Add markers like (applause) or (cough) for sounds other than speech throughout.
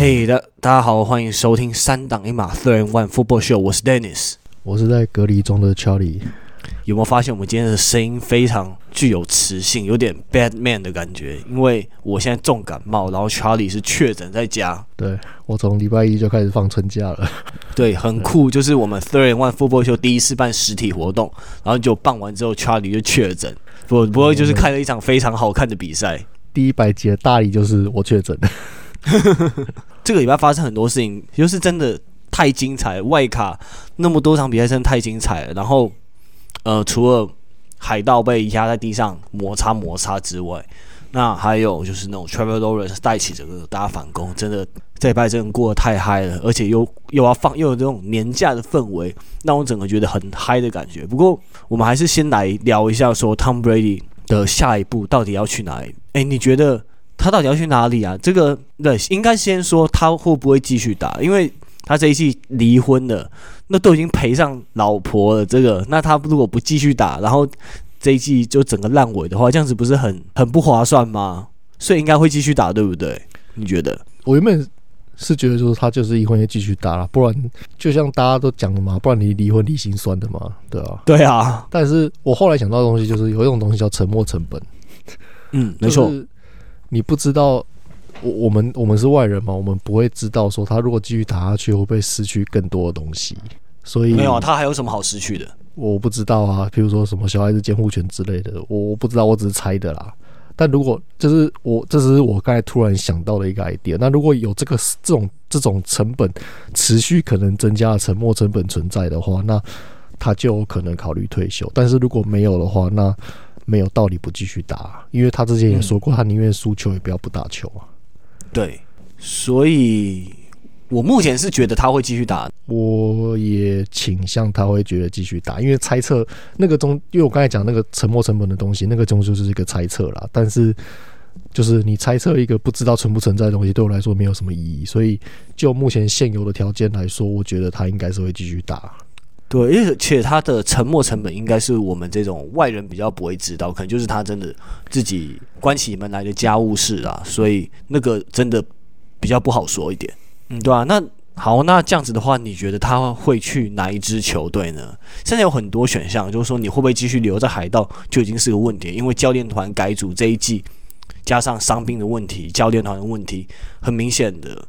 嘿，大大家好，欢迎收听三档一码 and One Football Show，我是 Dennis，我是在隔离中的 Charlie。有没有发现我们今天的声音非常具有磁性，有点 Bad Man 的感觉？因为我现在重感冒，然后 Charlie 是确诊在家。对，我从礼拜一就开始放春假了。对，很酷，就是我们 and One Football Show 第一次办实体活动，然后就办完之后，Charlie 就确诊。不不过就是看了一场非常好看的比赛。第一百集的大礼就是我确诊。(laughs) 这个礼拜发生很多事情，就是真的太精彩，外卡那么多场比赛真的太精彩了。然后，呃，除了海盗被压在地上摩擦摩擦之外，那还有就是那种 Trevor Lawrence 带起整个大家反攻，真的这礼拜真的过得太嗨了，而且又又要放又有这种年假的氛围，让我整个觉得很嗨的感觉。不过，我们还是先来聊一下说 Tom Brady 的下一步到底要去哪里？诶，你觉得？他到底要去哪里啊？这个对，应该先说他会不会继续打，因为他这一季离婚了，那都已经赔上老婆了。这个，那他如果不继续打，然后这一季就整个烂尾的话，这样子不是很很不划算吗？所以应该会继续打，对不对？你觉得？我原本是觉得说他就是离婚要继续打了，不然就像大家都讲的嘛，不然你离婚离心酸的嘛，对啊，对啊。但是我后来想到的东西就是有一种东西叫沉没成本。嗯，没错。你不知道，我我们我们是外人嘛，我们不会知道说他如果继续打下去会不会失去更多的东西。所以没有啊，他还有什么好失去的？我不知道啊，譬如说什么小孩子监护权之类的，我我不知道，我只是猜的啦。但如果就是我，这是我刚才突然想到的一个 idea。那如果有这个这种这种成本持续可能增加的沉没成本存在的话，那他就有可能考虑退休。但是如果没有的话，那没有道理不继续打，因为他之前也说过，他宁愿输球也不要不打球啊。对，所以我目前是觉得他会继续打，我也倾向他会觉得继续打，因为猜测那个中，因为我刚才讲那个沉没成本的东西，那个终究是一个猜测啦。但是就是你猜测一个不知道存不存在的东西，对我来说没有什么意义。所以就目前现有的条件来说，我觉得他应该是会继续打。对，而且他的沉没成本应该是我们这种外人比较不会知道，可能就是他真的自己关起门来的家务事啊，所以那个真的比较不好说一点，嗯，对啊，那好，那这样子的话，你觉得他会去哪一支球队呢？现在有很多选项，就是说你会不会继续留在海盗，就已经是个问题，因为教练团改组这一季，加上伤病的问题，教练团的问题，很明显的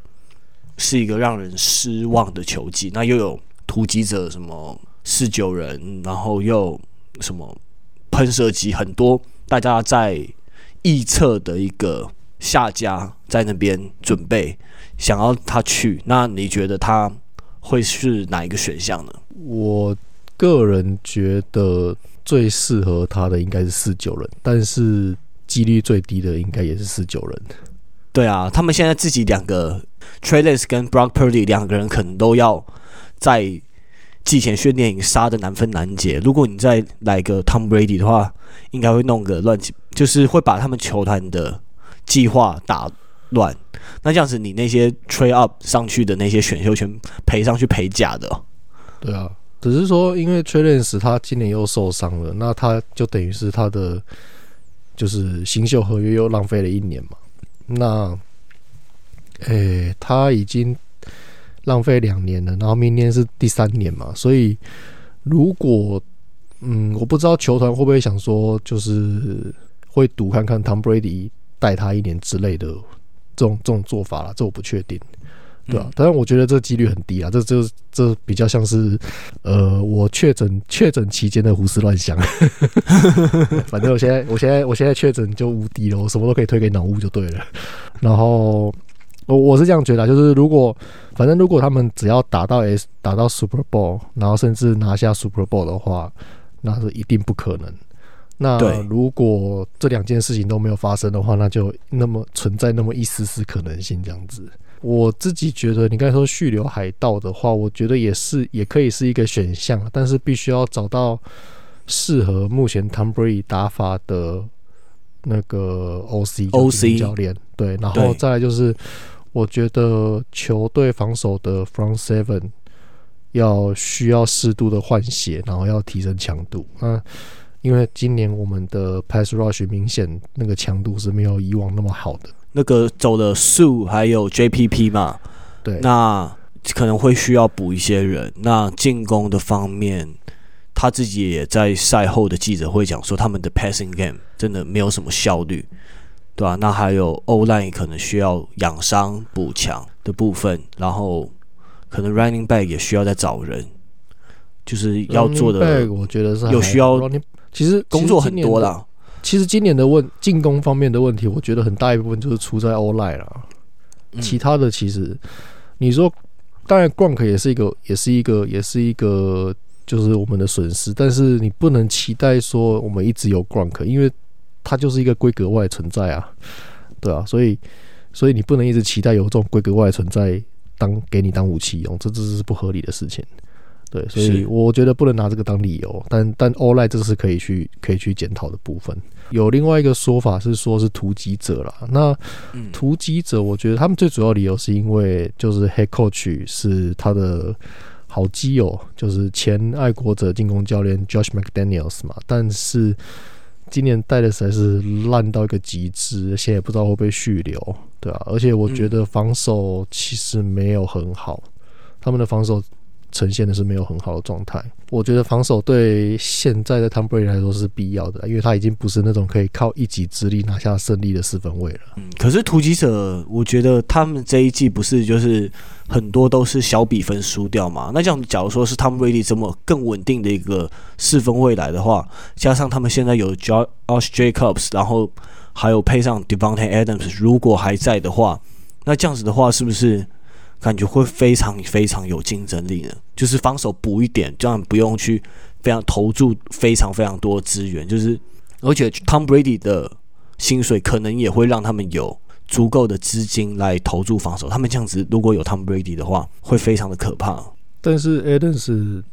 是一个让人失望的球季，那又有。突击者什么四九人，然后又什么喷射机很多，大家在预测的一个下家在那边准备想要他去，那你觉得他会是哪一个选项呢？我个人觉得最适合他的应该是四九人，但是几率最低的应该也是四九人。对啊，他们现在自己两个 Lance 跟 Brock Purdy 两个人可能都要。在季前训练营杀的难分难解。如果你再来个 Tom Brady 的话，应该会弄个乱七，就是会把他们球团的计划打乱。那这样子，你那些 trade up 上去的那些选秀权赔上去赔假的。对啊，只是说因为 Trey Lance 他今年又受伤了，那他就等于是他的就是新秀合约又浪费了一年嘛。那，诶、他已经。浪费两年了，然后明年是第三年嘛，所以如果嗯，我不知道球团会不会想说，就是会赌看看 Tom Brady 带他一年之类的这种这种做法啦，这我不确定，对吧、啊？当然、嗯，我觉得这几率很低啊，这这这比较像是呃，我确诊确诊期间的胡思乱想，(laughs) 反正我现在我现在我现在确诊就无敌了，我什么都可以推给脑雾就对了，然后。我我是这样觉得，就是如果反正如果他们只要打到 S 打到 Super Bowl，然后甚至拿下 Super Bowl 的话，那是一定不可能。那如果这两件事情都没有发生的话，那就那么存在那么一丝丝可能性这样子。我自己觉得，你刚才说续留海盗的话，我觉得也是也可以是一个选项，但是必须要找到适合目前 Tom Brady 打法的那个 OC OC 教练。对，然后再来就是。我觉得球队防守的 front seven 要需要适度的换血，然后要提升强度。那因为今年我们的 pass rush 明显那个强度是没有以往那么好的。那个走了 Sue 还有 JPP 嘛，对，那可能会需要补一些人。那进攻的方面，他自己也在赛后的记者会讲说，他们的 passing game 真的没有什么效率，对吧、啊？那还有 O-line 可能需要养伤补强的部分，然后可能 running back 也需要再找人，就是要做的。我觉得是有需要，其实工作很多啦。其实今年的问进攻方面的问题，我觉得很大一部分就是出在 O-line 啦。其他的其实你说，当然 Gronk 也是一个，也是一个，也是一个，就是我们的损失。但是你不能期待说我们一直有 Gronk，因为它就是一个规格外存在啊，对啊，所以所以你不能一直期待有这种规格外存在当给你当武器用，这这是不合理的事情。对，所以我觉得不能拿这个当理由，但但 O-line 这是可以去可以去检讨的部分。有另外一个说法是说是突击者啦，那突击者，我觉得他们最主要理由是因为就是 Head Coach 是他的好基友，就是前爱国者进攻教练 Josh McDaniels 嘛，但是今年带的实在是烂到一个极致，现在也不知道会不会续留，对啊，而且我觉得防守其实没有很好，他们的防守。呈现的是没有很好的状态，我觉得防守对现在的 Tom Brady 来说是必要的，因为他已经不是那种可以靠一己之力拿下胜利的四分卫了。嗯，可是突击者，我觉得他们这一季不是就是很多都是小比分输掉嘛？那这样，假如说是 Tom Brady 这么更稳定的一个四分卫来的话，加上他们现在有 Josh Jacobs，然后还有配上 Devante Adams，如果还在的话，那这样子的话是不是？感觉会非常非常有竞争力呢，就是防守补一点，这样不用去非常投注非常非常多的资源，就是而且 Tom Brady 的薪水可能也会让他们有足够的资金来投注防守。他们这样子如果有 Tom Brady 的话，会非常的可怕。但是 Adams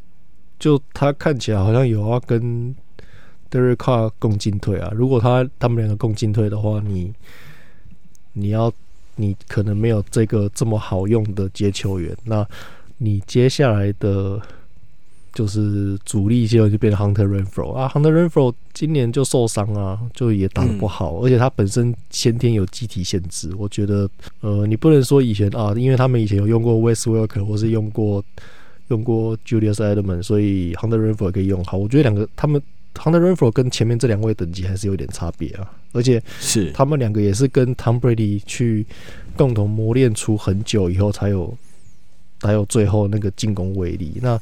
就他看起来好像有要跟 Derek Carr 共进退啊。如果他他们两个共进退的话，你你要。你可能没有这个这么好用的接球员，那你接下来的就是主力就就变成 Hunter Renfrow 啊，Hunter Renfrow 今年就受伤啊，就也打得不好，嗯、而且他本身先天有机体限制，我觉得呃，你不能说以前啊，因为他们以前有用过 West Welker 或是用过用过 Julius Edelman，所以 Hunter Renfrow 也可以用好，我觉得两个他们。Hunter Renfrow 跟前面这两位等级还是有点差别啊，而且是他们两个也是跟 Tom Brady 去共同磨练出很久以后才有，才有最后那个进攻威力。那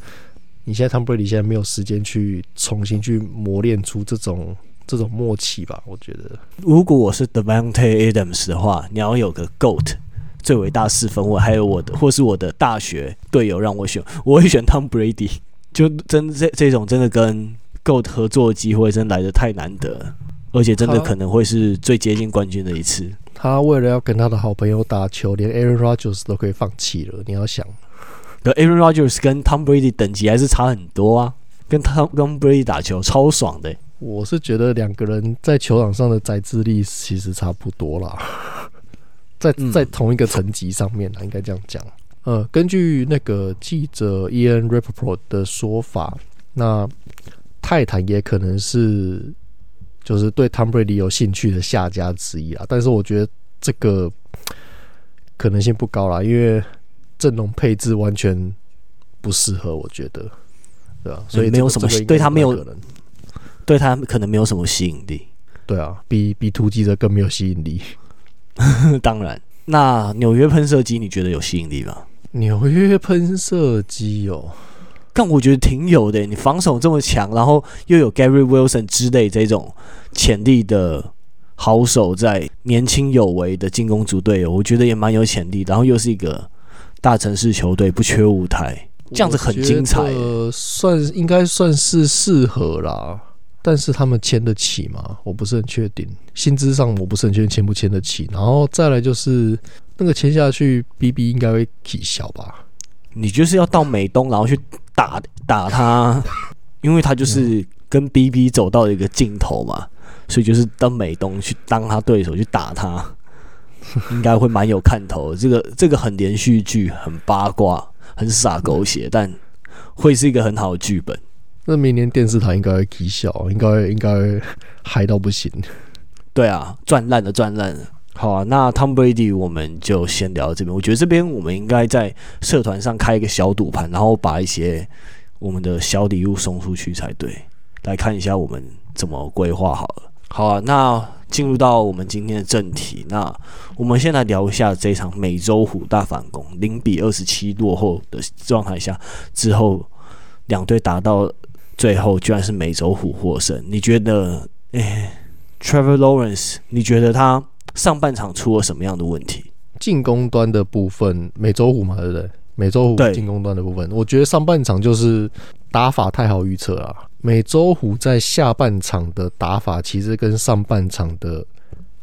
你现在 Tom Brady 现在没有时间去重新去磨练出这种这种默契吧？我觉得，如果我是 Devante Adams 的话，你要有个 GOAT 最伟大四分卫，还有我的或是我的大学队友让我选，我会选 Tom Brady。就真这这种真的跟 GOAT 合作的机会真来的太难得，而且真的可能会是最接近冠军的一次。他，为了要跟他的好朋友打球，连 Aaron Rodgers 都可以放弃了。你要想，可 Aaron Rodgers 跟 Tom Brady 等级还是差很多啊，跟 Tom 跟 Brady 打球超爽的欸。我是觉得两个人在球场上的宰制力其实差不多啦，(laughs) 在在同一个层级上面啊，应该这样讲。呃，根据那个记者 Ian Rapoport 的说法，那。泰坦也可能是，就是对 Tom Brady 有兴趣的下家之一啊，但是我觉得这个可能性不高啦，因为阵容配置完全不适合，我觉得，对啊，所以没有什么对他没有可能，对他可能没有什么吸引力，对啊，比比突击者更没有吸引力。(laughs) 当然，那纽约喷射机你觉得有吸引力吗？纽约喷射机哦。但我觉得挺有的，你防守这么强，然后又有 Gary Wilson 之类这种潜力的好手在，年轻有为的进攻组队友，我觉得也蛮有潜力。然后又是一个大城市球队，不缺舞台，这样子很精彩。呃，算应该算是适合啦，但是他们签得起吗？我不是很确定，薪资上我不是很确定签不签得起。然后再来就是那个签下去，BB 应该会起小吧。你就是要到美东，然后去打打他，因为他就是跟 BB 走到一个尽头嘛，所以就是到美东去当他对手去打他，应该会蛮有看头。这个这个很连续剧，很八卦，很傻狗血，但会是一个很好的剧本。那明年电视台应该会啼笑，应该应该嗨到不行。对啊，赚烂了，赚烂了。好啊，那 Tom Brady 我们就先聊到这边。我觉得这边我们应该在社团上开一个小赌盘，然后把一些我们的小礼物送出去才对。来看一下我们怎么规划好了。好啊，那进入到我们今天的正题。那我们先来聊一下这场美洲虎大反攻，零比二十七落后的状态下，之后两队打到最后，居然是美洲虎获胜。你觉得，诶，Trevor Lawrence，你觉得他？上半场出了什么样的问题？进攻端的部分，美洲虎嘛，对不对？美洲虎进攻端的部分，我觉得上半场就是打法太好预测了。美洲虎在下半场的打法其实跟上半场的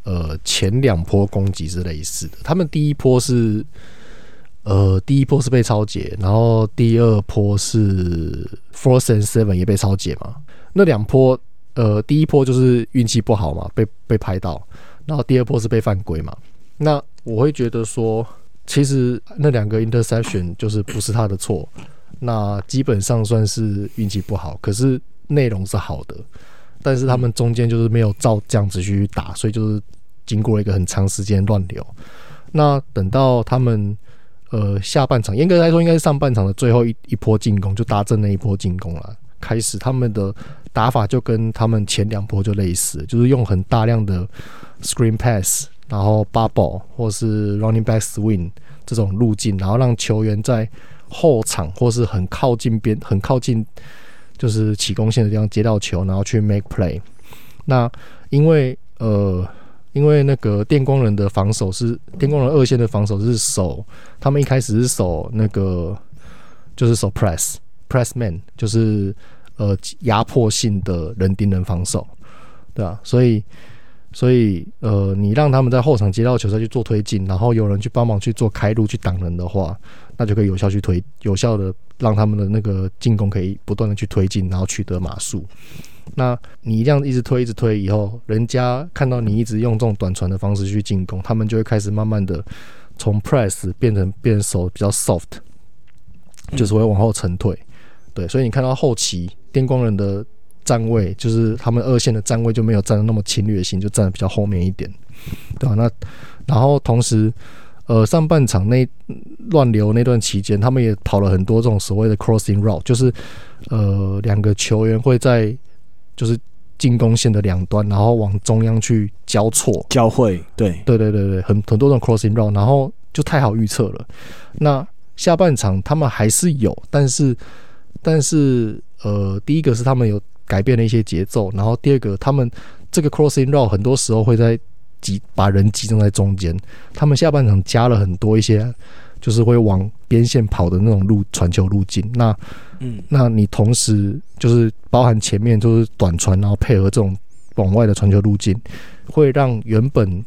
呃前两波攻击是类似的。他们第一波是呃第一波是被超解，然后第二波是 Fourth and Seven 也被超解嘛。那两波呃第一波就是运气不好嘛，被被拍到。然后第二波是被犯规嘛？那我会觉得说，其实那两个 interception 就是不是他的错，那基本上算是运气不好。可是内容是好的，但是他们中间就是没有照这样子去打，所以就是经过了一个很长时间乱流。那等到他们呃下半场，严格来说应该是上半场的最后一一波进攻，就达阵那一波进攻了。开始他们的打法就跟他们前两波就类似，就是用很大量的。Screen pass，然后 bubble 或是 running back swing 这种路径，然后让球员在后场或是很靠近边、很靠近就是起攻线的地方接到球，然后去 make play。那因为呃，因为那个电光人的防守是电光人二线的防守是守，他们一开始是守那个就是守 press press man，就是呃压迫性的人盯人防守，对啊，所以。所以，呃，你让他们在后场接到球再去做推进，然后有人去帮忙去做开路去挡人的话，那就可以有效去推，有效的让他们的那个进攻可以不断的去推进，然后取得码数。那你这样一直推，一直推以后，人家看到你一直用这种短传的方式去进攻，他们就会开始慢慢的从 press 变成变成手比较 soft，就是会往后沉退。对，所以你看到后期电光人的。站位就是他们二线的站位就没有站的那么侵略性，就站的比较后面一点，对吧？那然后同时，呃，上半场那乱流那段期间，他们也跑了很多这种所谓的 crossing route，就是呃两个球员会在就是进攻线的两端，然后往中央去交错交汇，对对对对对，很很多种 crossing route，然后就太好预测了。那下半场他们还是有，但是但是呃，第一个是他们有。改变了一些节奏，然后第二个，他们这个 crossing route 很多时候会在集把人集中在中间。他们下半场加了很多一些，就是会往边线跑的那种路传球路径。那，嗯，那你同时就是包含前面就是短传，然后配合这种往外的传球路径，会让原本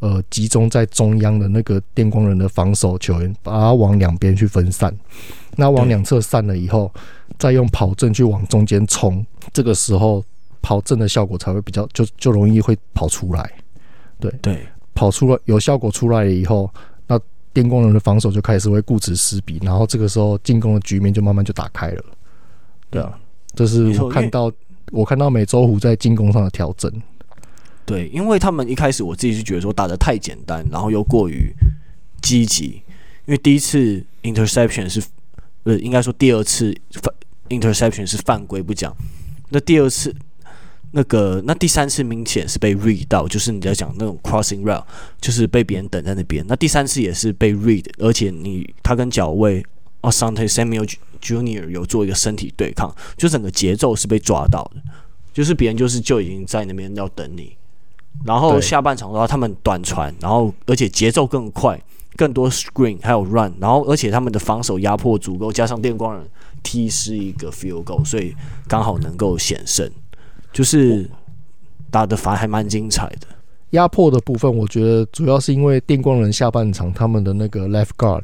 呃集中在中央的那个电光人的防守球员，把它往两边去分散。那往两侧散了以后。再用跑阵去往中间冲，这个时候跑阵的效果才会比较就就容易会跑出来，对。对，跑出了有效果出来了以后，那电工人的防守就开始会顾此失彼，然后这个时候进攻的局面就慢慢就打开了，对啊，这是我看到我看到美洲虎在进攻上的调整，对，因为他们一开始我自己是觉得说打的太简单，然后又过于积极，因为第一次 interception 是不是应该说第二次 interception 是犯规不讲，那第二次那个那第三次明显是被 read 到，就是你在讲那种 crossing route，就是被别人等在那边。那第三次也是被 read，而且你他跟脚位 Asante Samuel Junior 有做一个身体对抗，就整个节奏是被抓到的，就是别人就是就已经在那边要等你。然后下半场的话，他们短传，然后而且节奏更快，更多 screen 还有 run，然后而且他们的防守压迫足够，加上电光人。T 是一个 field goal，所以刚好能够险胜，就是打的反而还蛮精彩的。压迫的部分，我觉得主要是因为电光人下半场他们的那个 left guard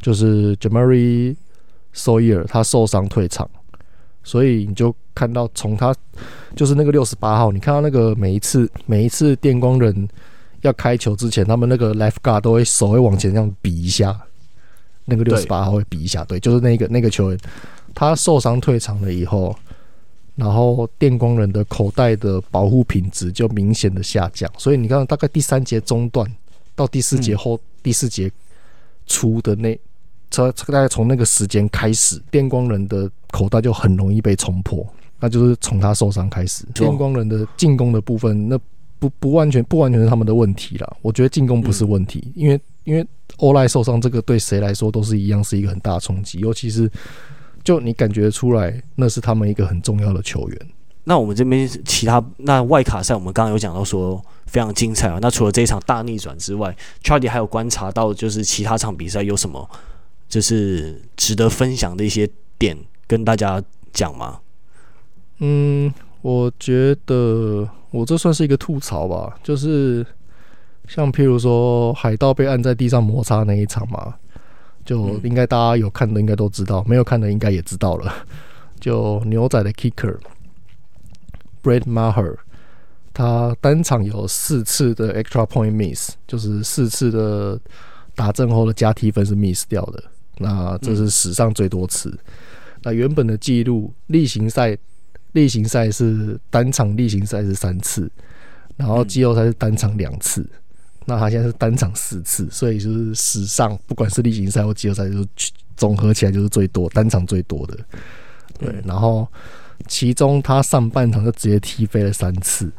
就是 Jamari Sawyer，他受伤退场，所以你就看到从他就是那个六十八号，你看到那个每一次每一次电光人要开球之前，他们那个 left guard 都会手会往前这样比一下。那个六十八号会比一下，对，就是那个那个球员，他受伤退场了以后，然后电光人的口袋的保护品质就明显的下降，所以你看大概第三节中段，到第四节后、嗯、第四节初的那，大概从那个时间开始，电光人的口袋就很容易被冲破，那就是从他受伤开始。电光人的进攻的部分，那不不完全不完全是他们的问题啦。我觉得进攻不是问题，嗯、因为因为欧莱受伤，这个对谁来说都是一样，是一个很大的冲击，尤其是就你感觉出来，那是他们一个很重要的球员。那我们这边其他那外卡赛，我们刚刚有讲到说非常精彩啊。那除了这一场大逆转之外，Charlie 还有观察到就是其他场比赛有什么就是值得分享的一些点跟大家讲吗？嗯，我觉得我这算是一个吐槽吧，就是像譬如说海盗被按在地上摩擦那一场嘛，就应该大家有看的应该都知道，没有看的应该也知道了，就牛仔的 Kicker。Brad Maher，他单场有四次的 extra point miss，就是四次的打正后的加 T 分是 miss 掉的。那这是史上最多次。那原本的记录例行赛，例行赛是单场例行赛是三次，然后季后赛是单场两次。那他现在是单场四次，所以就是史上不管是例行赛或季后赛，就是总合起来就是最多单场最多的。对，然后。其中他上半场就直接踢飞了三次，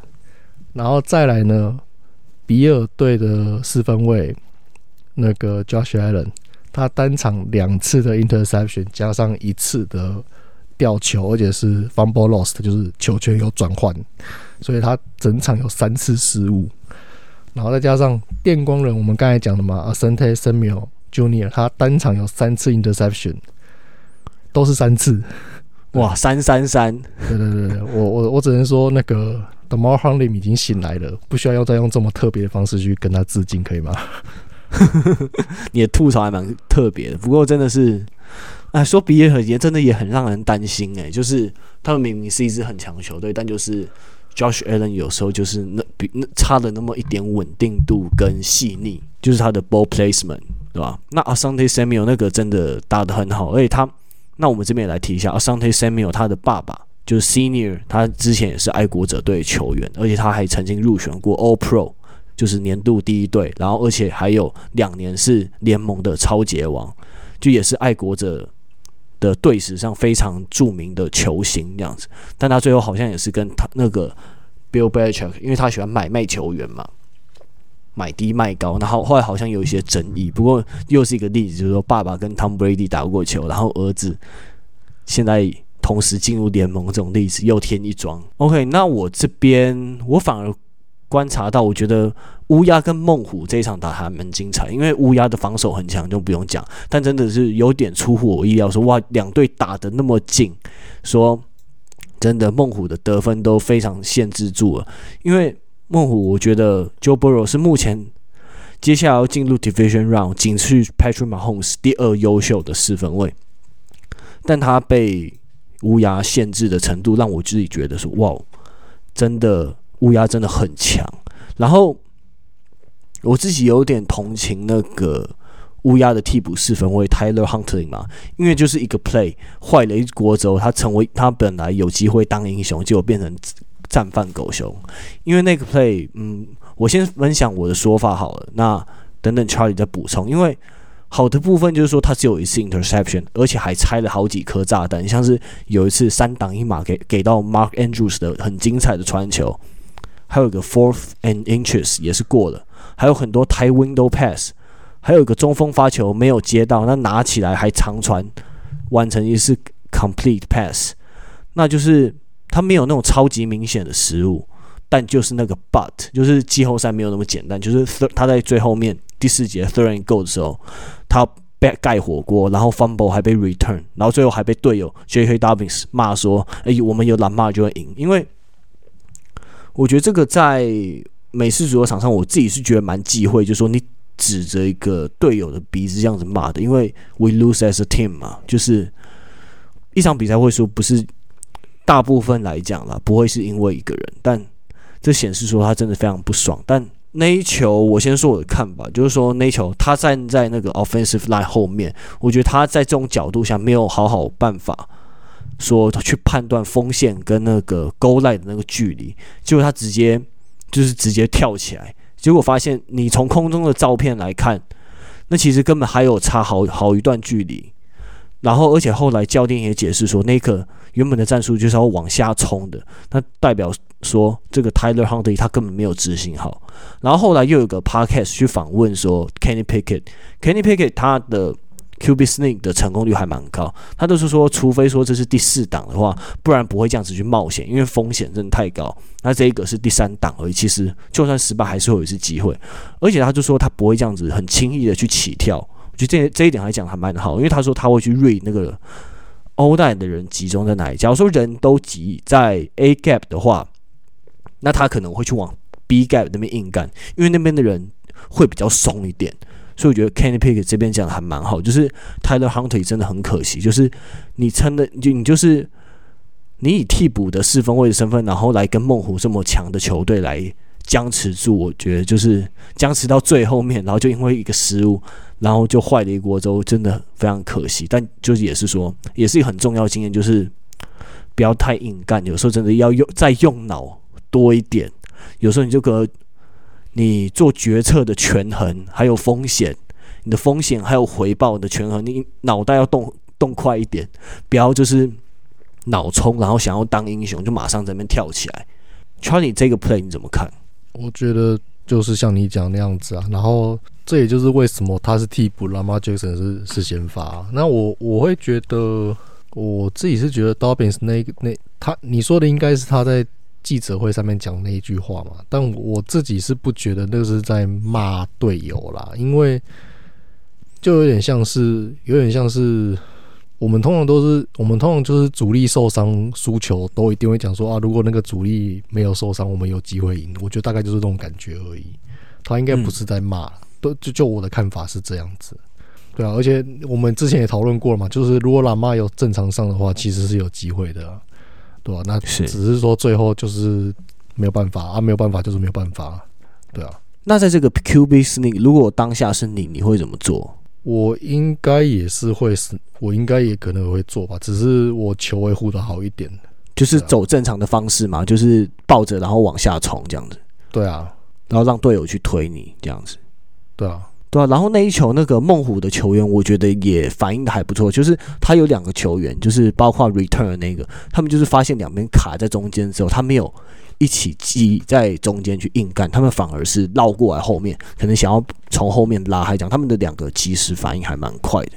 然后再来呢，比尔队的四分卫那个 Josh Allen，他单场两次的 interception 加上一次的吊球，而且是 fumble lost，就是球权有转换，所以他整场有三次失误，然后再加上电光人，我们刚才讲的嘛，Asante Samuel Junior，他单场有三次 interception，都是三次。哇，三三三！对对对，我我我只能说，那个 The More Hamlin 已经醒来了，不需要要再用这么特别的方式去跟他致敬，可以吗？(laughs) 你的吐槽还蛮特别的，不过真的是，哎，说比尔和也真的也很让人担心哎、欸，就是他们明明是一支很强球队，但就是 Josh Allen 有时候就是那比那差了那么一点稳定度跟细腻，就是他的 ball placement，对吧？那 Asante Samuel 那个真的打得很好，而且他。那我们这边也来提一下，Asante Samuel 他的爸爸就是 Senior，他之前也是爱国者队球员，而且他还曾经入选过 All Pro，就是年度第一队，然后而且还有两年是联盟的超级王，就也是爱国者的队史上非常著名的球星这样子。但他最后好像也是跟他那个 Bill Belichick，因为他喜欢买卖球员嘛。买低卖高，然后后来好像有一些争议。不过又是一个例子，就是说爸爸跟 Tom Brady 打过球，然后儿子现在同时进入联盟，这种例子又添一桩。OK，那我这边我反而观察到，我觉得乌鸦跟孟虎这一场打还蛮精彩，因为乌鸦的防守很强，就不用讲。但真的是有点出乎我意料，说哇，两队打得那么近，说真的，孟虎的得分都非常限制住了，因为。孟虎，我觉得 Joe Burrow 是目前接下来要进入 Division Round，仅次于 Patrick Mahomes 第二优秀的四分卫，但他被乌鸦限制的程度，让我自己觉得说，哇，真的乌鸦真的很强。然后我自己有点同情那个乌鸦的替补四分卫 Tyler Huntley 嘛，因为就是一个 play 坏了一锅粥，他成为他本来有机会当英雄，结果变成。战犯狗熊，因为那个 play，嗯，我先分享我的说法好了。那等等 Charlie 再补充。因为好的部分就是说，他只有一次 interception，而且还拆了好几颗炸弹，像是有一次三档一码给给到 Mark Andrews 的很精彩的传球，还有一个 fourth and inches 也是过了，还有很多 tight window pass，还有一个中锋发球没有接到，那拿起来还长传完成一次 complete pass，那就是。他没有那种超级明显的失误，但就是那个 but，就是季后赛没有那么简单。就是他在最后面第四节 third and go 的时候，他被盖火锅，然后 fumble 还被 return，然后最后还被队友 J.K. Dobbins 骂说：“哎，我们有蓝骂就会赢。”因为我觉得这个在美式足球场上，我自己是觉得蛮忌讳，就是说你指着一个队友的鼻子这样子骂的，因为 we lose as a team 嘛，就是一场比赛会输不是。大部分来讲啦，不会是因为一个人，但这显示说他真的非常不爽。但那一球，我先说我的看法，就是说那一球他站在那个 offensive line 后面，我觉得他在这种角度下没有好好办法说去判断锋线跟那个 goal line 的那个距离，结果他直接就是直接跳起来结果发现你从空中的照片来看，那其实根本还有差好好一段距离。然后，而且后来教练也解释说，那个原本的战术就是要往下冲的，那代表说这个 Tyler Huntley 他根本没有执行好。然后后来又有个 Podcast 去访问说 Kenny Pickett，Kenny Pickett 他的 QB Sneak 的成功率还蛮高，他都是说，除非说这是第四档的话，不然不会这样子去冒险，因为风险真的太高。那这一个是第三档而已，其实就算失败还是会有一次机会。而且他就说他不会这样子很轻易的去起跳。我觉得这这一点来讲还蛮好，因为他说他会去锐那个欧带的人集中在哪里。假如说人都集在 A gap 的话，那他可能会去往 B gap 那边硬干，因为那边的人会比较松一点。所以我觉得 Kenny Pick 这边讲的还蛮好，就是 Tyler Huntley 真的很可惜，就是你撑的就你就是你以替补的四分卫的身份，然后来跟孟虎这么强的球队来僵持住，我觉得就是僵持到最后面，然后就因为一个失误。然后就坏了一锅粥，真的非常可惜。但就是也是说，也是一个很重要经验，就是不要太硬干。有时候真的要用再用脑多一点。有时候你就个你做决策的权衡，还有风险，你的风险还有回报的权衡，你脑袋要动动快一点，不要就是脑冲，然后想要当英雄就马上在那边跳起来。Charlie 这个 play 你怎么看？我觉得就是像你讲那样子啊，然后。这也就是为什么他是替补，Lama Jackson 是是先发。那我我会觉得，我自己是觉得 Dobbins 那那他你说的应该是他在记者会上面讲那一句话嘛？但我自己是不觉得那是在骂队友啦，因为就有点像是有点像是我们通常都是我们通常就是主力受伤输球都一定会讲说啊，如果那个主力没有受伤，我们有机会赢。我觉得大概就是这种感觉而已。他应该不是在骂。嗯就就我的看法是这样子，对啊，而且我们之前也讨论过了嘛，就是如果喇嘛有正常上的话，其实是有机会的，对吧、啊？那只是说最后就是没有办法啊，没有办法就是没有办法，对啊。那在这个 QB sneak，如果当下是你，你会怎么做？我应该也是会是，我应该也可能会做吧，只是我球会护的好一点，就是走正常的方式嘛，就是抱着然后往下冲这样子，对啊，然后让队友去推你这样子。对啊，对啊，然后那一球那个孟虎的球员，我觉得也反应的还不错。就是他有两个球员，就是包括 return 那个，他们就是发现两边卡在中间之后，他没有一起挤在中间去硬干，他们反而是绕过来后面，可能想要从后面拉开，讲他们的两个及时反应还蛮快的。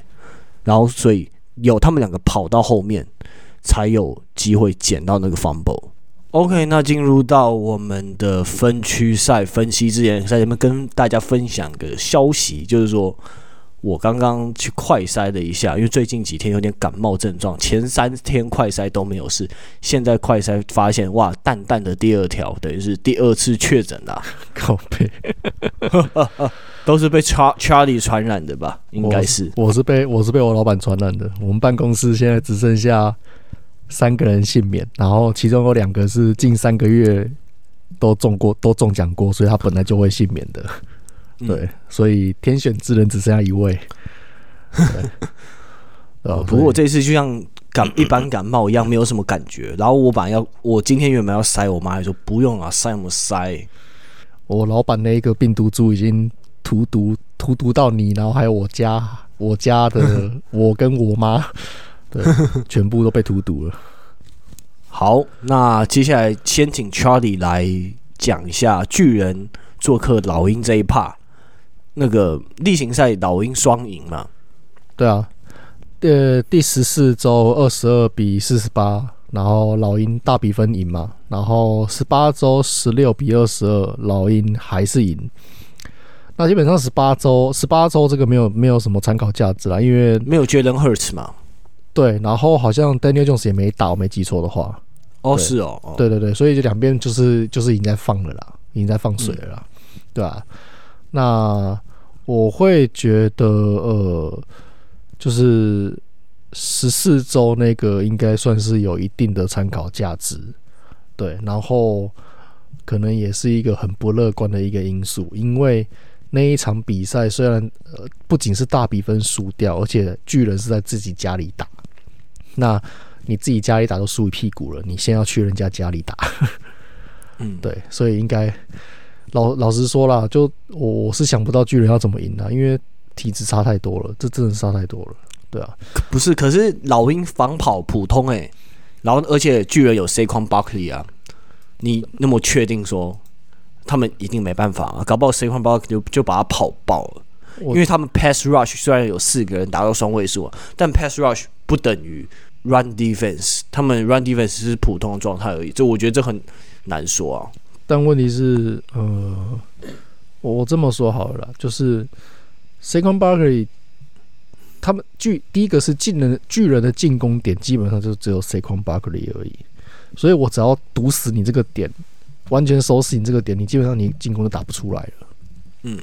然后所以有他们两个跑到后面，才有机会捡到那个 fumble。OK，那进入到我们的分区赛分析之前，在这边跟大家分享个消息，就是说我刚刚去快筛了一下，因为最近几天有点感冒症状，前三天快筛都没有事，现在快筛发现哇，淡淡的第二条，等于是第二次确诊啦，靠背，都是被 Char Charlie 传染的吧？应该是，我是被我是被我老板传染的，我们办公室现在只剩下。三个人幸免，然后其中有两个是近三个月都中过、都中奖过，所以他本来就会幸免的。对，嗯、所以天选之人只剩下一位。(laughs) 呃，不过我这次就像感一般感冒一样，没有什么感觉。然后我本来要，我今天原本要塞，我妈还说不用啊，塞什么塞？我老板那一个病毒株已经荼毒荼毒到你，然后还有我家我家的 (laughs) 我跟我妈。对，全部都被荼毒了。好，那接下来先请 Charlie 来讲一下巨人做客老鹰这一 part。那个例行赛老鹰双赢嘛？对啊，呃，第十四周二十二比四十八，然后老鹰大比分赢嘛。然后十八周十六比二十二，老鹰还是赢。那基本上十八周十八周这个没有没有什么参考价值啦，因为没有 Jalen Hurts 嘛。对，然后好像 Daniel Jones 也没打，我没记错的话。哦，是哦，对对对，所以就两边就是就是已经在放了啦，已经在放水了啦，嗯、对啊，那我会觉得呃，就是十四周那个应该算是有一定的参考价值，对，然后可能也是一个很不乐观的一个因素，因为。那一场比赛虽然呃不仅是大比分输掉，而且巨人是在自己家里打，那你自己家里打都输一屁股了，你先要去人家家里打，嗯，(laughs) 对，所以应该老老实说啦，就我我是想不到巨人要怎么赢的，因为体质差太多了，这真的差太多了。对啊，不是，可是老鹰防跑普通哎、欸，然后而且巨人有 Saquon Barkley 啊，你那么确定说他们一定没办法啊？搞不好 Saquon Barkley 就就把他跑爆了，因为他们 Pass Rush 虽然有四个人达到双位数啊，但 Pass Rush 不等于 Run Defense，他们 Run Defense 是普通的状态而已，这我觉得这很难说啊。但问题是，呃，我这么说好了啦，就是 Saquon Barkley。他们巨第一个是巨人巨人的进攻点基本上就只有 Saquon Barkley 而已，所以我只要堵死你这个点，完全收死你这个点，你基本上你进攻都打不出来了。嗯，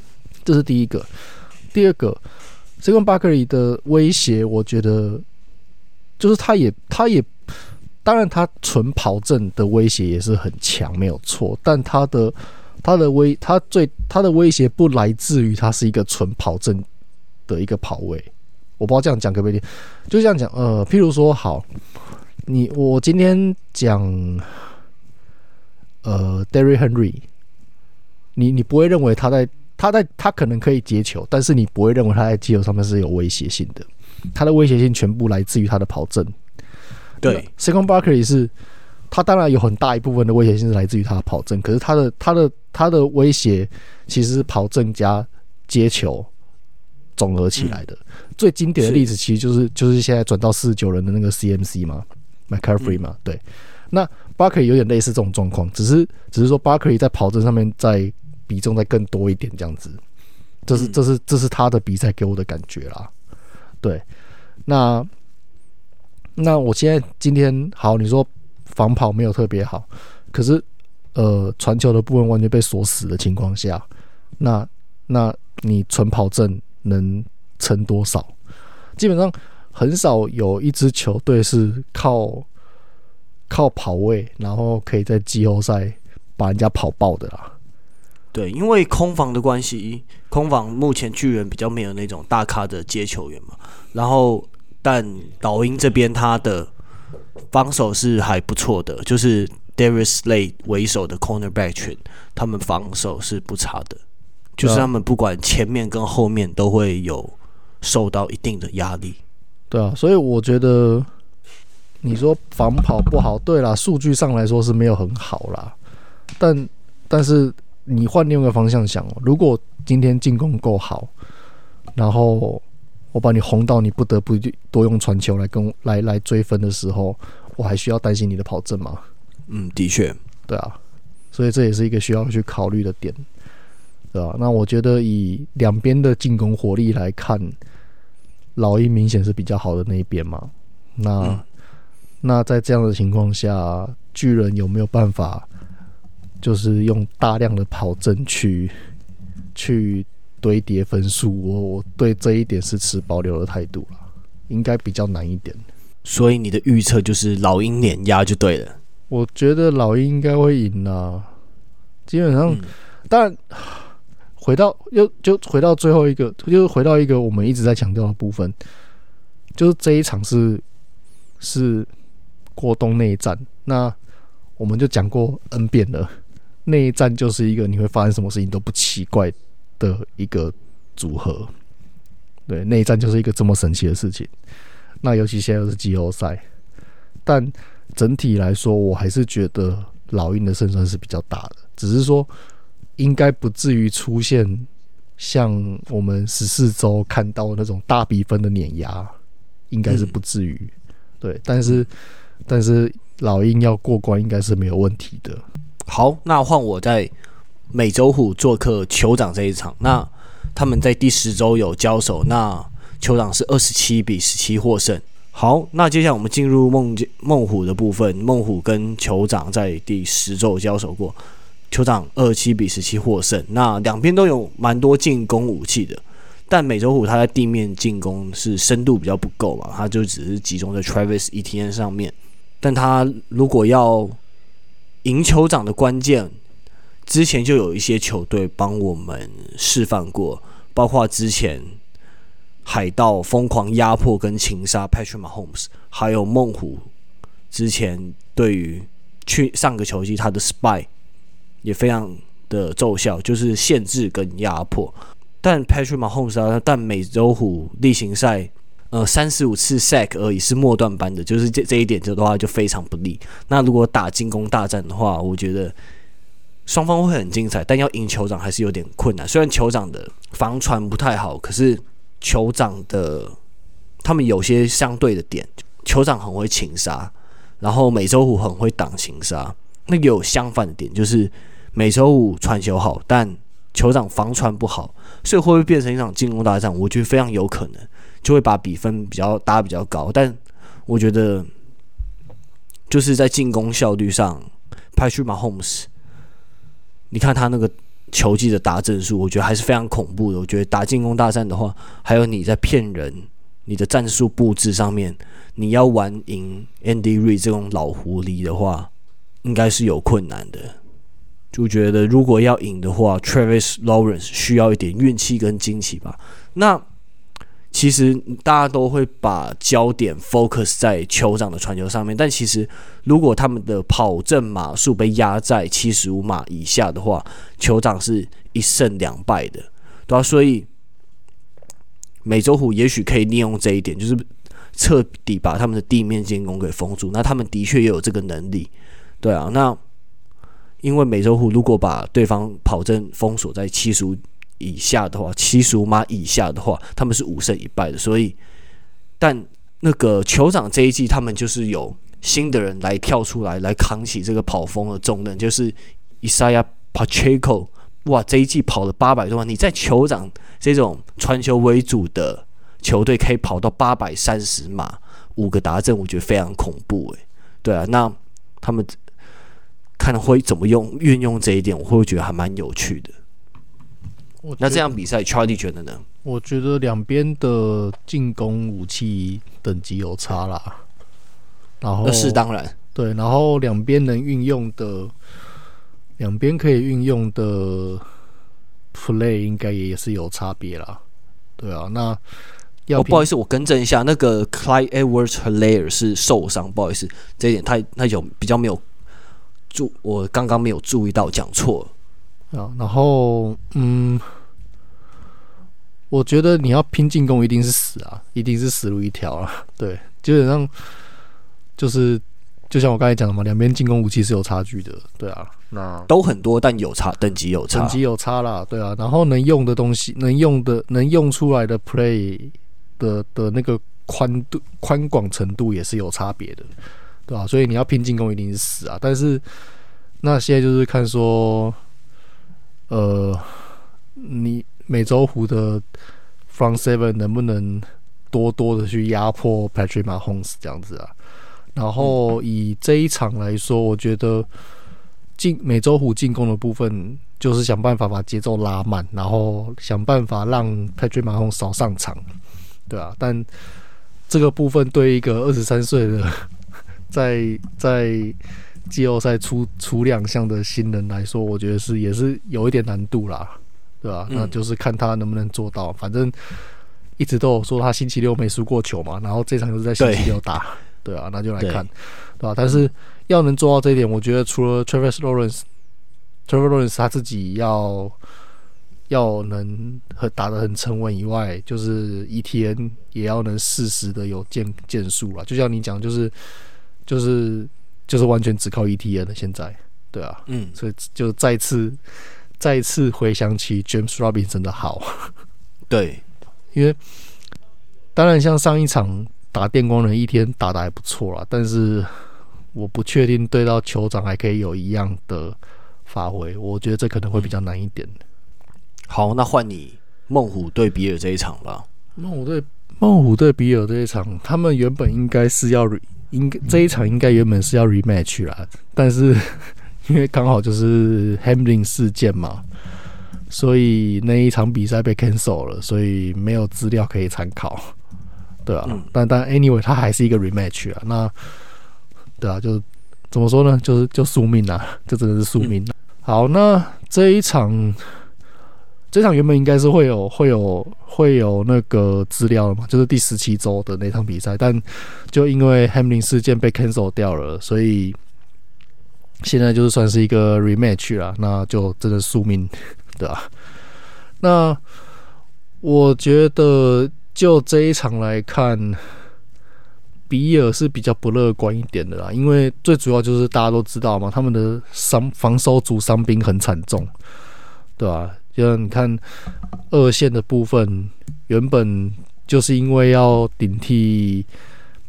这是第一个。第二个，Saquon Barkley 的威胁，我觉得就是他也他也，当然他纯跑阵的威胁也是很强，没有错。但他的他的威他最他的威胁不来自于他是一个纯跑阵的一个跑位。我不知道这样讲可不可以，就这样讲。呃，譬如说，好，你我今天讲，呃，Derry Henry，你你不会认为他在他在他可能可以接球，但是你不会认为他在接球上面是有威胁性的。他的威胁性全部来自于他的跑阵。对，Saquon Barkley 是，他当然有很大一部分的威胁性是来自于他的跑阵，可是他的他的他的威胁其实是跑阵加接球。总合起来的、嗯、最经典的例子，其实就是就是现在转到四十九人的那个 CMC 嘛，McCaffrey 嘛，对。那 Barkley 有点类似这种状况，只是只是说 Barkley 在跑阵上面在比重再更多一点这样子。这是这是这是他的比赛给我的感觉啦。对，那那我现在今天好，你说防跑没有特别好，可是呃传球的部分完全被锁死的情况下，那那你纯跑阵。能撑多少？基本上很少有一支球队是靠靠跑位，然后可以在季后赛把人家跑爆的啦。对，因为空防的关系，空防目前巨人比较没有那种大咖的接球员嘛。然后，但老鹰这边他的防守是还不错的，就是 Darius Slay 为首的 Cornerback 群，他们防守是不差的。就是他们不管前面跟后面都会有受到一定的压力，对啊，所以我觉得你说防跑不好，对啦，数据上来说是没有很好啦，但但是你换另一个方向想哦，如果今天进攻够好，然后我把你轰到你不得不多用传球来跟来来追分的时候，我还需要担心你的跑阵吗？嗯，的确，对啊，所以这也是一个需要去考虑的点。对啊，那我觉得以两边的进攻火力来看，老鹰明显是比较好的那一边嘛。那、嗯、那在这样的情况下，巨人有没有办法，就是用大量的跑阵去去堆叠分数？我我对这一点是持保留的态度了，应该比较难一点。所以你的预测就是老鹰碾压就对了。我觉得老鹰应该会赢啊，基本上，但、嗯。回到又就回到最后一个，就是回到一个我们一直在强调的部分，就是这一场是是过冬内战。那我们就讲过 N 遍了，内战就是一个你会发生什么事情都不奇怪的一个组合。对，那一战就是一个这么神奇的事情。那尤其现在又是季后赛，但整体来说，我还是觉得老鹰的胜算是比较大的，只是说。应该不至于出现像我们十四周看到的那种大比分的碾压，应该是不至于。嗯、对，但是但是老鹰要过关应该是没有问题的。好，那换我在美洲虎做客酋长这一场，那他们在第十周有交手，那酋长是二十七比十七获胜。好，那接下来我们进入梦梦虎的部分，梦虎跟酋长在第十周交手过。酋长二七比十七获胜，那两边都有蛮多进攻武器的，但美洲虎他在地面进攻是深度比较不够嘛，他就只是集中在 Travis Etienne 上面，但他如果要赢酋长的关键，之前就有一些球队帮我们示范过，包括之前海盗疯狂压迫跟擒杀 Patrick Mahomes，还有梦虎之前对于去上个球季他的 Spy。也非常的奏效，就是限制跟压迫。但 Patrick Mahomes 啊，但美洲虎例行赛，呃，三十五次 sack 而已，是末段班的，就是这这一点就的话就非常不利。那如果打进攻大战的话，我觉得双方会很精彩，但要赢酋长还是有点困难。虽然酋长的防传不太好，可是酋长的他们有些相对的点，酋长很会擒杀，然后美洲虎很会挡擒杀。那有相反的点，就是美洲虎传球好，但酋长防传不好，所以会不会变成一场进攻大战？我觉得非常有可能，就会把比分比较打比较高。但我觉得就是在进攻效率上，Patrick Mahomes，你看他那个球技的打阵数，我觉得还是非常恐怖的。我觉得打进攻大战的话，还有你在骗人，你的战术布置上面，你要玩赢 Andy Reid 这种老狐狸的话，应该是有困难的。就觉得如果要赢的话，Travis Lawrence 需要一点运气跟惊奇吧。那其实大家都会把焦点 focus 在酋长的传球上面，但其实如果他们的跑阵码数被压在七十五码以下的话，酋长是一胜两败的，对啊，所以美洲虎也许可以利用这一点，就是彻底把他们的地面进攻给封住。那他们的确也有这个能力，对啊，那。因为美洲虎如果把对方跑阵封锁在七十五以下的话，七十五码以下的话，他们是五胜一败的。所以，但那个酋长这一季，他们就是有新的人来跳出来，来扛起这个跑锋的重任，就是 Isaiah Pacheco。哇，这一季跑了八百多万，你在酋长这种传球为主的球队，可以跑到八百三十码，五个达阵，我觉得非常恐怖诶。对啊，那他们。看会怎么用运用这一点，我会觉得还蛮有趣的。那这样比赛，Charlie 觉得呢？我觉得两边的进攻武器等级有差啦。然后那是当然，对，然后两边能运用的，两边可以运用的 play 应该也是有差别啦。对啊，那要、哦、不好意思，我更正一下，那个 Clyde Edwards-Helaire 是受伤，不好意思，这一点太太有比较没有。注我刚刚没有注意到，讲错了啊。然后，嗯，我觉得你要拼进攻，一定是死啊，一定是死路一条啊。(laughs) 对，基本上就是就像我刚才讲的嘛，两边进攻武器是有差距的。对啊，那都很多，但有差，等级有差，等级有差啦。对啊，然后能用的东西，能用的，能用出来的 play 的的那个宽度、宽广程度也是有差别的。对吧、啊？所以你要拼进攻一定是死啊！但是那现在就是看说，呃，你美洲虎的 front seven 能不能多多的去压迫 Patrick Mahomes 这样子啊？然后以这一场来说，我觉得进美洲虎进攻的部分就是想办法把节奏拉慢，然后想办法让 Patrick Mahomes 少上场，对啊，但这个部分对一个二十三岁的在在季后赛出出亮相的新人来说，我觉得是也是有一点难度啦，对吧？嗯、那就是看他能不能做到。反正一直都有说他星期六没输过球嘛，然后这场就是在星期六打，对，啊，那就来看，对，对吧？但是要能做到这一点，我觉得除了 Travis Lawrence，Travis Lawrence 他自己要要能和打得很沉稳以外，就是 ETN 也要能适时的有建建树了。就像你讲，就是。就是就是完全只靠 ETN 的现在，对啊，嗯，所以就再次再次回想起 James Robinson 的好，对，因为当然像上一场打电光人 ETN 打的还不错啦，但是我不确定对到酋长还可以有一样的发挥，我觉得这可能会比较难一点。好，那换你孟虎对比尔这一场吧。孟虎对孟虎对比尔这一场，他们原本应该是要。应该这一场应该原本是要 rematch 啦，但是 (laughs) 因为刚好就是 Hamlin 事件嘛，所以那一场比赛被 cancel 了，所以没有资料可以参考，对啊，嗯、但但 anyway，它还是一个 rematch 啊。那对啊，就怎么说呢？就是就宿命啊，这真的是宿命。嗯、好，那这一场。这场原本应该是会有会有会有那个资料的嘛，就是第十七周的那场比赛，但就因为 Hamlin 事件被 cancel 掉了，所以现在就是算是一个 rematch 了，那就真的宿命，对吧、(laughs) 那我觉得就这一场来看，比尔是比较不乐观一点的啦，因为最主要就是大家都知道嘛，他们的伤防守组伤兵很惨重，对吧、就像你看二线的部分，原本就是因为要顶替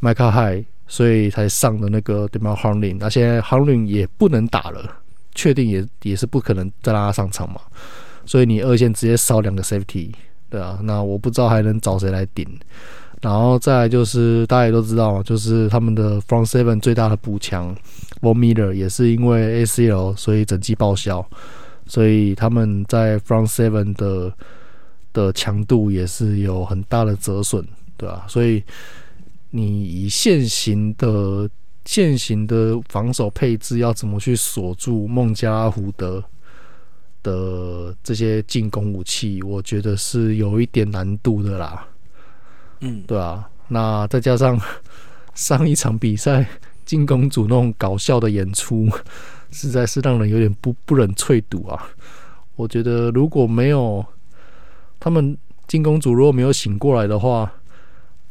麦卡海，所以才上的那个 DeMar Hamlin，那现在 Hamlin 也不能打了，确定也也是不可能再让他上场嘛，所以你二线直接烧两个 Safety，对啊，那我不知道还能找谁来顶。然后再就是大家也都知道，就是他们的 Front Seven 最大的补强 Von Miller 也是因为 ACL，所以整季报销。所以他们在 Front Seven 的的强度也是有很大的折损，对吧？所以你以现行的现行的防守配置，要怎么去锁住孟加拉虎的的这些进攻武器？我觉得是有一点难度的啦。嗯，对啊。那再加上上一场比赛进攻组那种搞笑的演出。实在是让人有点不不忍卒睹啊！我觉得如果没有他们进公主如果没有醒过来的话，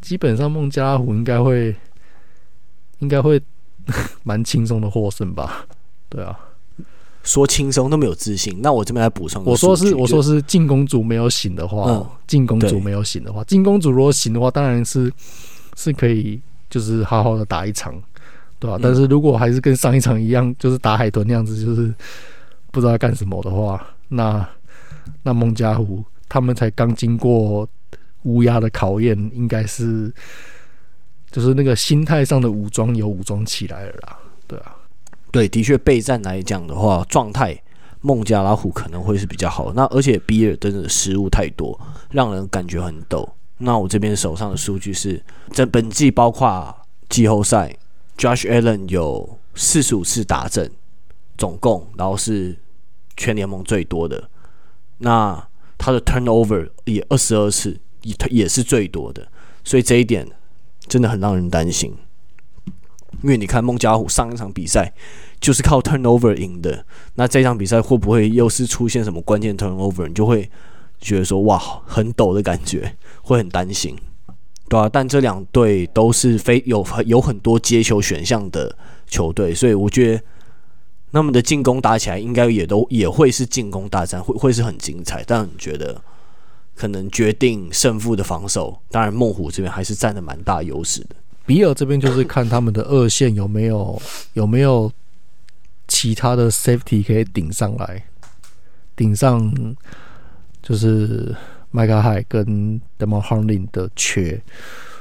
基本上孟加拉虎应该会应该会 (laughs) 蛮轻松的获胜吧？对啊，说轻松都没有自信。那我这边来补充，我说是我说是进公主没有醒的话，进公主没有醒的话，进公主如果醒的话，当然是是可以就是好好的打一场。对吧、啊？但是如果还是跟上一场一样，就是打海豚那样子，就是不知道干什么的话，那那孟加虎他们才刚经过乌鸦的考验，应该是就是那个心态上的武装有武装起来了啦。对啊，对，的确备战来讲的话，状态孟加拉虎可能会是比较好。那而且比尔真的失误太多，让人感觉很抖。那我这边手上的数据是，这本季包括季后赛。Josh Allen 有四十五次打正，总共，然后是全联盟最多的。那他的 turnover 也二十二次，也也是最多的。所以这一点真的很让人担心。因为你看孟加虎上一场比赛就是靠 turnover 赢的，那这场比赛会不会又是出现什么关键 turnover？你就会觉得说哇，很抖的感觉，会很担心。对啊，但这两队都是非有有很多接球选项的球队，所以我觉得他们的进攻打起来应该也都也会是进攻大战，会会是很精彩。但你觉得可能决定胜负的防守，当然孟虎这边还是占了蛮大优势的。比尔这边就是看他们的二线有没有有没有其他的 safety 可以顶上来，顶上就是。麦克海跟 DeMarcus Hamlin 的缺，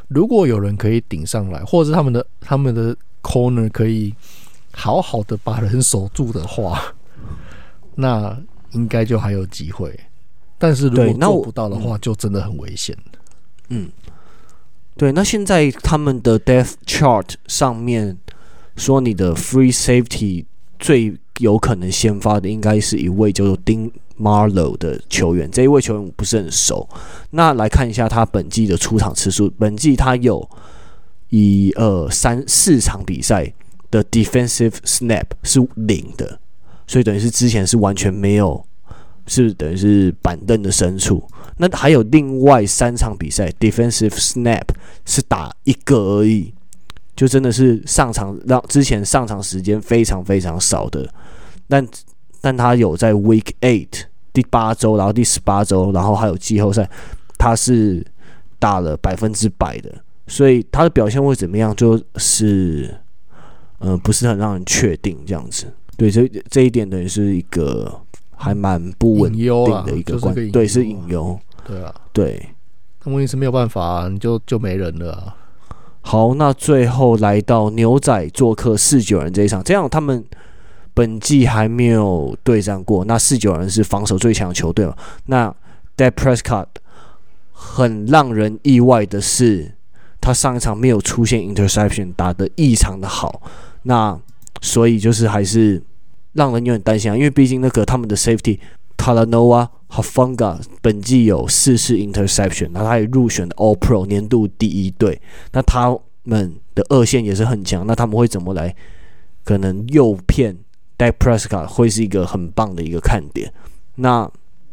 如果有人可以顶上来，或者是他们的他们的 corner 可以好好的把人守住的话，(laughs) 那应该就还有机会。但是如果做不到的话，就真的很危险。嗯，对。那现在他们的 Death Chart 上面说，你的 Free Safety 最有可能先发的，应该是一位叫做丁。Marlow 的球员，这一位球员我不是很熟。那来看一下他本季的出场次数，本季他有一二三四场比赛的 defensive snap 是零的，所以等于是之前是完全没有，是等于是板凳的深处。那还有另外三场比赛 defensive snap 是打一个而已，就真的是上场让之前上场时间非常非常少的，但。但他有在 Week Eight 第八周，然后第十八周，然后还有季后赛，他是打了百分之百的，所以他的表现会怎么样，就是嗯、呃，不是很让人确定这样子。对，这这一点等于是一个还蛮不稳定的一个关，是对，是隐忧。对啊，对，那问题是没有办法、啊，你就就没人了、啊。好，那最后来到牛仔做客四九人这一场，这样他们。本季还没有对战过，那四九人是防守最强的球队嘛？那 d e a Prescott 很让人意外的是，他上一场没有出现 interception，打得异常的好。那所以就是还是让人有点担心啊，因为毕竟那个他们的 safety Talanoa Hufanga 本季有四次 interception，那他也入选的 All Pro 年度第一队。那他们的二线也是很强，那他们会怎么来可能诱骗？Dak Prescott 会是一个很棒的一个看点。那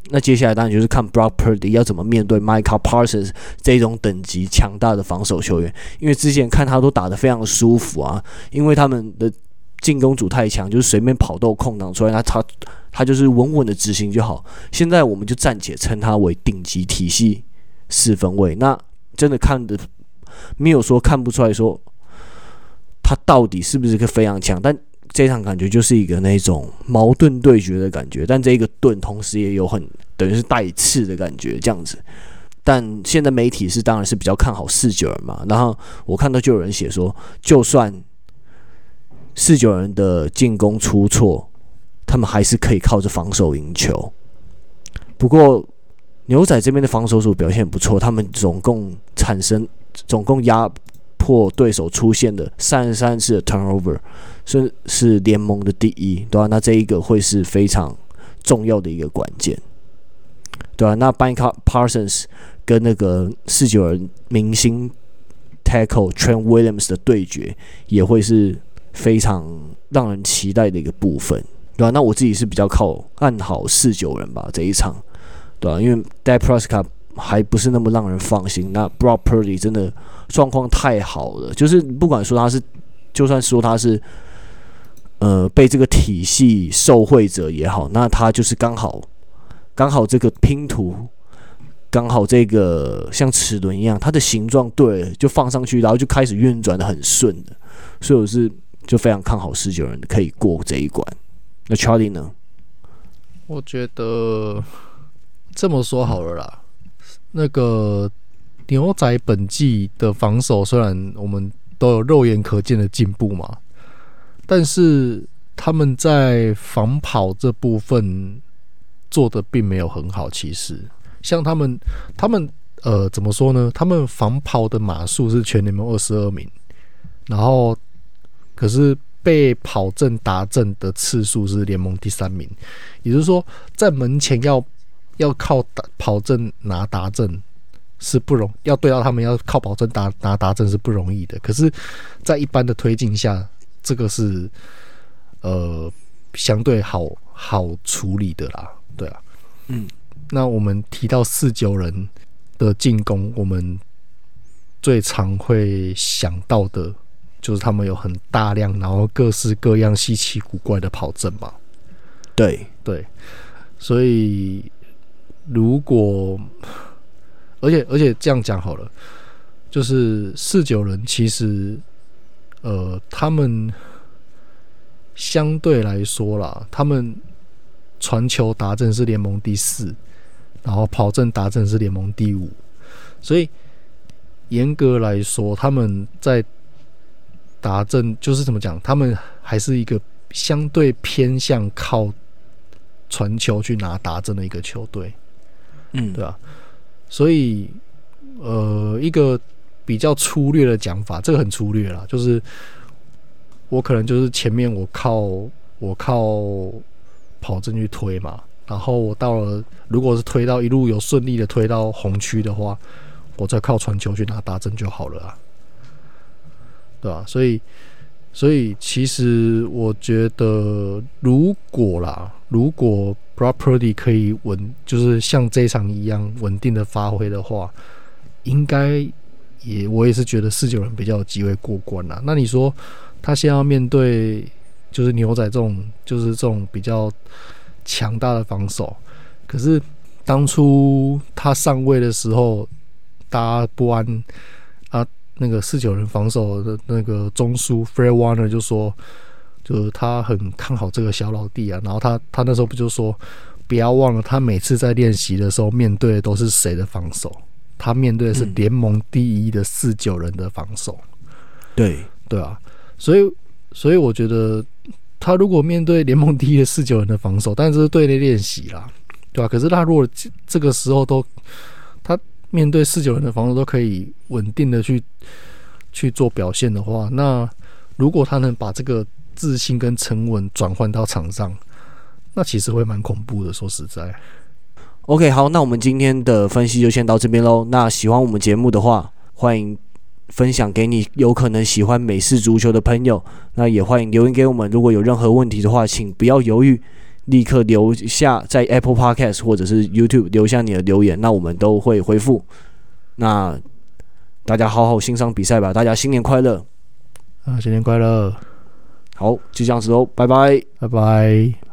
那接下来当然就是看 Brock Purdy 要怎么面对 Michael Parsons 这种等级强大的防守球员，因为之前看他都打得非常舒服啊，因为他们的进攻组太强，就是随便跑都空档出来，那他他就是稳稳的执行就好。现在我们就暂且称他为顶级体系四分卫。那真的看的没有说看不出来说他到底是不是个非常强，但。这场感觉就是一个那种矛盾对决的感觉，但这个盾同时也有很等于是带刺的感觉，这样子。但现在媒体是当然是比较看好四九人嘛，然后我看到就有人写说，就算四九人的进攻出错，他们还是可以靠着防守赢球。不过牛仔这边的防守组表现不错，他们总共产生总共压迫对手出现的三十三次的 turnover。是是联盟的第一，对吧、啊？那这一个会是非常重要的一个关键，对吧、啊？那 Micah Parsons 跟那个四九人明星 Tackle Trent Williams 的对决，也会是非常让人期待的一个部分，对吧、啊？那我自己是比较靠看好四九人吧这一场，对吧、啊？因为 Dak Prescott 还不是那么让人放心，那 Brock Purdy 真的状况太好了，就是不管说他是，就算说他是。呃，被这个体系受惠者也好，那他就是刚好，刚好这个拼图，刚好这个像齿轮一样，它的形状对了，就放上去，然后就开始运转的很顺的，所以我是就非常看好十九人可以过这一关。(laughs) 那 Charlie 呢？我觉得这么说好了啦，那个牛仔本季的防守虽然我们都有肉眼可见的进步嘛。但是他们在防跑这部分做的并没有很好。其实，像他们，他们呃，怎么说呢？他们防跑的码数是全联盟二十二名，然后可是被跑阵达阵的次数是联盟第三名。也就是说，在门前要要靠打跑阵拿达阵是不容，要对到他们要靠跑阵打拿达阵是不容易的。可是，在一般的推进下，这个是呃相对好好处理的啦，对啊，嗯，那我们提到四九人的进攻，我们最常会想到的就是他们有很大量，然后各式各样稀奇古怪的跑阵嘛，对。对，所以如果而且而且这样讲好了，就是四九人其实。呃，他们相对来说啦，他们传球达阵是联盟第四，然后跑阵达阵是联盟第五，所以严格来说，他们在达阵就是怎么讲，他们还是一个相对偏向靠传球去拿达阵的一个球队，嗯，对吧？所以，呃，一个。比较粗略的讲法，这个很粗略啦，就是我可能就是前面我靠我靠跑阵去推嘛，然后我到了，如果是推到一路有顺利的推到红区的话，我再靠传球去拿大阵就好了啊，对吧？所以所以其实我觉得，如果啦，如果 Brock Purdy 可以稳，就是像这场一样稳定的发挥的话，应该。也我也是觉得四九人比较有机会过关啦。那你说他现在要面对就是牛仔这种就是这种比较强大的防守，可是当初他上位的时候，大家不安啊。那个四九人防守的那个中枢 Fred Warner 就说，就是他很看好这个小老弟啊。然后他他那时候不就说，不要忘了他每次在练习的时候面对的都是谁的防守。他面对的是联盟第一的四九人的防守，对对啊，所以所以我觉得他如果面对联盟第一的四九人的防守，但是这是队内练习啦，对吧？可是他如果这个时候都他面对四九人的防守都可以稳定的去去做表现的话，那如果他能把这个自信跟沉稳转换到场上，那其实会蛮恐怖的。说实在。OK，好，那我们今天的分析就先到这边喽。那喜欢我们节目的话，欢迎分享给你有可能喜欢美式足球的朋友。那也欢迎留言给我们，如果有任何问题的话，请不要犹豫，立刻留下在 Apple Podcast 或者是 YouTube 留下你的留言，那我们都会回复。那大家好好欣赏比赛吧，大家新年快乐！啊，新年快乐！好，就这样子喽，拜拜，拜拜。